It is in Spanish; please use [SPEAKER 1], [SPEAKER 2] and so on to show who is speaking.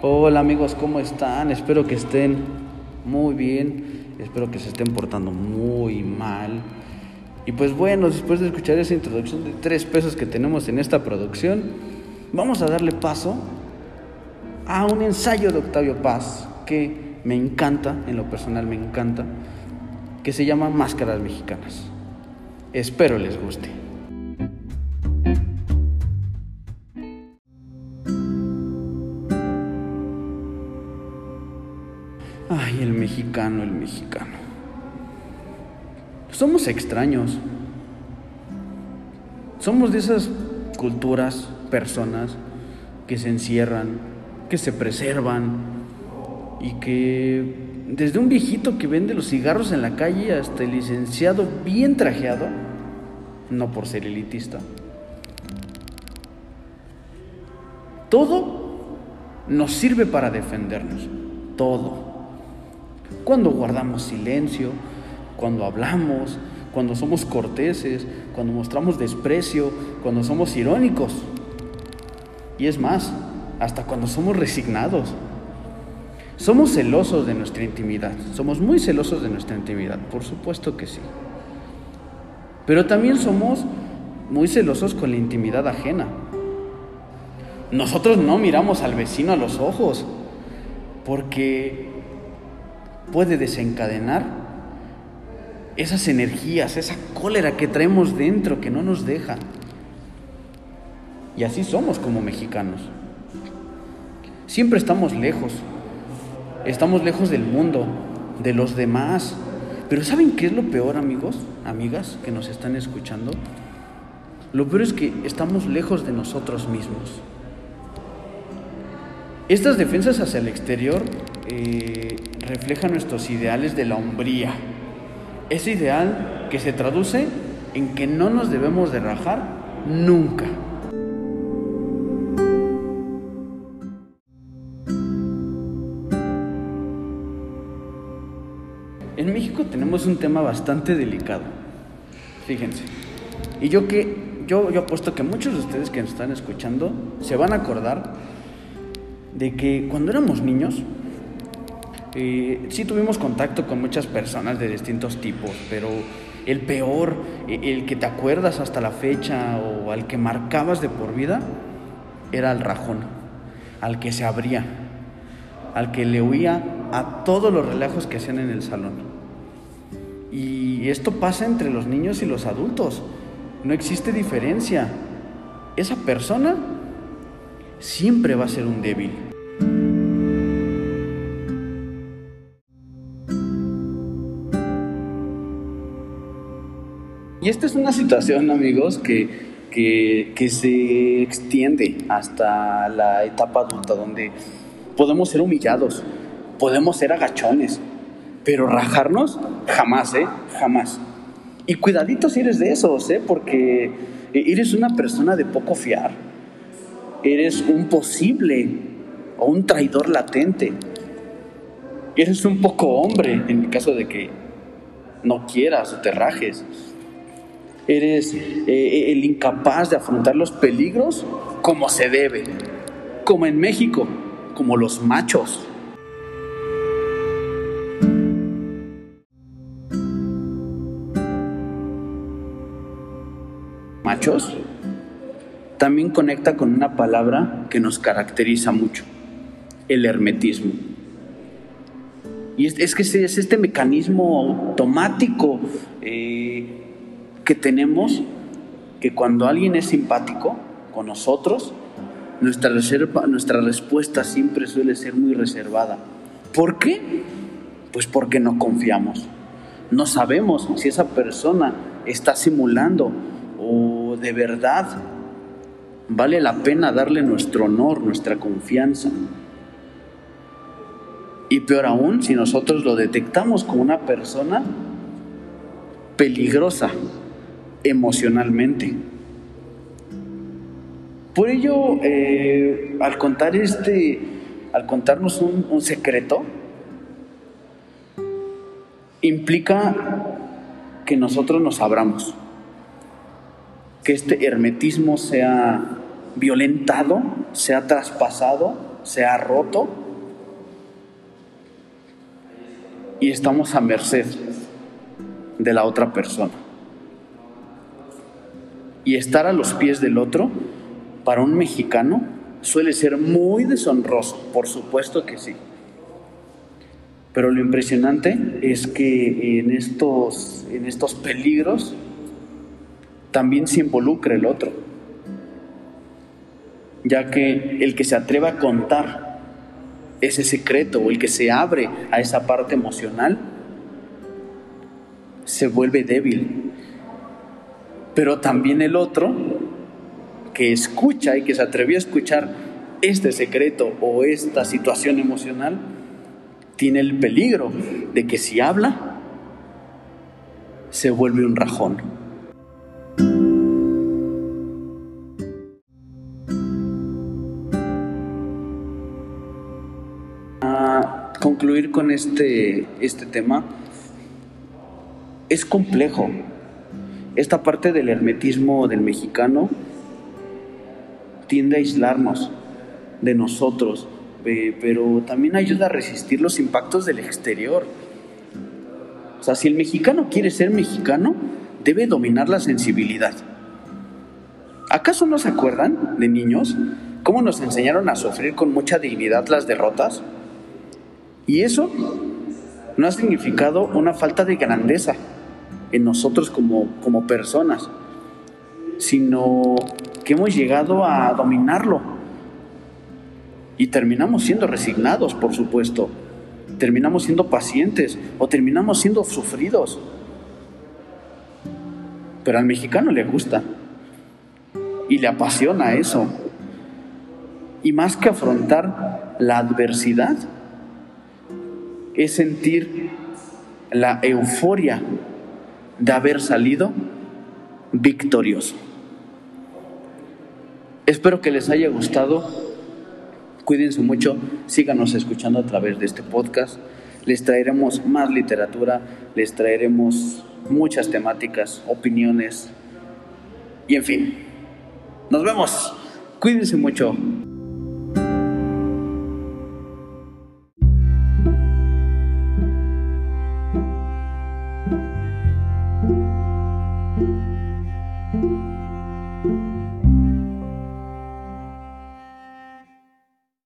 [SPEAKER 1] Hola amigos, ¿cómo están? Espero que estén muy bien, espero que se estén portando muy mal. Y pues bueno, después de escuchar esa introducción de tres pesos que tenemos en esta producción, vamos a darle paso a un ensayo de Octavio Paz que me encanta, en lo personal me encanta, que se llama Máscaras Mexicanas. Espero les guste. Ay, el mexicano, el mexicano. Somos extraños. Somos de esas culturas, personas que se encierran, que se preservan y que desde un viejito que vende los cigarros en la calle hasta el licenciado bien trajeado, no por ser elitista, todo nos sirve para defendernos, todo cuando guardamos silencio, cuando hablamos, cuando somos corteses, cuando mostramos desprecio, cuando somos irónicos. Y es más, hasta cuando somos resignados. Somos celosos de nuestra intimidad, somos muy celosos de nuestra intimidad, por supuesto que sí. Pero también somos muy celosos con la intimidad ajena. Nosotros no miramos al vecino a los ojos, porque puede desencadenar esas energías, esa cólera que traemos dentro que no nos deja. Y así somos como mexicanos. Siempre estamos lejos. Estamos lejos del mundo, de los demás. Pero ¿saben qué es lo peor, amigos, amigas que nos están escuchando? Lo peor es que estamos lejos de nosotros mismos. Estas defensas hacia el exterior eh, refleja nuestros ideales de la hombría. Ese ideal que se traduce en que no nos debemos de rajar nunca. En México tenemos un tema bastante delicado. Fíjense. Y yo que yo, yo apuesto que muchos de ustedes que nos están escuchando se van a acordar de que cuando éramos niños, eh, sí tuvimos contacto con muchas personas de distintos tipos, pero el peor, e, el que te acuerdas hasta la fecha o al que marcabas de por vida, era el rajón, al que se abría, al que le huía a todos los relajos que hacían en el salón. Y esto pasa entre los niños y los adultos, no existe diferencia. Esa persona siempre va a ser un débil. Y esta es una situación, amigos, que, que, se extiende hasta la etapa adulta, donde podemos ser humillados, podemos ser agachones, pero rajarnos jamás, ¿eh? Jamás. Y cuidadito si eres de esos, ¿eh? Porque eres una persona de poco fiar, eres un posible o un traidor latente, eres un poco hombre en el caso de que no quieras o te rajes eres eh, el incapaz de afrontar los peligros como se debe, como en México, como los machos. Machos también conecta con una palabra que nos caracteriza mucho, el hermetismo. Y es, que es este mecanismo automático eh, que tenemos que cuando alguien es simpático con nosotros, nuestra, reserva, nuestra respuesta siempre suele ser muy reservada. ¿Por qué? Pues porque no confiamos. No sabemos si esa persona está simulando o de verdad vale la pena darle nuestro honor, nuestra confianza. Y peor aún, si nosotros lo detectamos como una persona peligrosa, emocionalmente. Por ello, eh, al contar este, al contarnos un, secreto, implica que nosotros nos abramos, que este hermetismo sea violentado, sea traspasado, se ha roto y estamos a merced de la otra persona. Y estar a los pies del otro, para un mexicano, suele ser muy deshonroso, por supuesto que sí. Pero lo impresionante es que en estos, en estos peligros también se involucra el otro, ya que el que se atreva a contar ese secreto o el que se abre a esa parte emocional se vuelve débil. Pero también el otro que escucha y que se atrevió a escuchar este secreto o esta situación emocional tiene el peligro de que si habla se vuelve un rajón. A concluir con este, este tema, es complejo. Esta parte del hermetismo del mexicano tiende a aislarnos de nosotros, pero también ayuda a resistir los impactos del exterior. O sea, si el mexicano quiere ser mexicano, debe dominar la sensibilidad. ¿Acaso no se acuerdan de niños cómo nos enseñaron a sufrir con mucha dignidad las derrotas? Y eso no ha significado una falta de grandeza en nosotros como, como personas, sino que hemos llegado a dominarlo. Y terminamos siendo resignados, por supuesto. Terminamos siendo pacientes o terminamos siendo sufridos. Pero al mexicano le gusta y le apasiona eso. Y más que afrontar la adversidad, es sentir la euforia de haber salido victorioso. Espero que les haya gustado. Cuídense mucho, síganos escuchando a través de este podcast. Les traeremos más literatura, les traeremos muchas temáticas, opiniones y en fin. Nos vemos. Cuídense mucho.